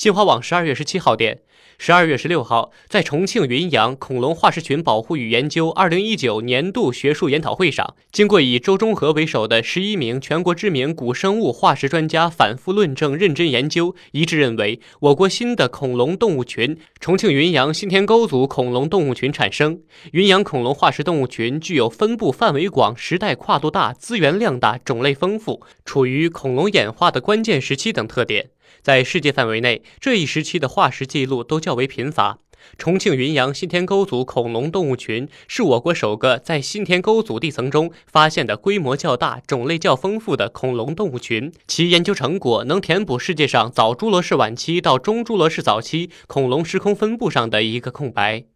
新华网十二月十七号电，十二月十六号，在重庆云阳恐龙化石群保护与研究二零一九年度学术研讨会上，经过以周中和为首的十一名全国知名古生物化石专家反复论证、认真研究，一致认为，我国新的恐龙动物群——重庆云阳新田沟组恐龙动物群产生。云阳恐龙化石动物群具有分布范围广、时代跨度大、资源量大、种类丰富，处于恐龙演化的关键时期等特点。在世界范围内，这一时期的化石记录都较为贫乏。重庆云阳新田沟组恐龙动物群是我国首个在新田沟组地层中发现的规模较大、种类较丰富的恐龙动物群，其研究成果能填补世界上早侏罗世晚期到中侏罗世早期恐龙时空分布上的一个空白。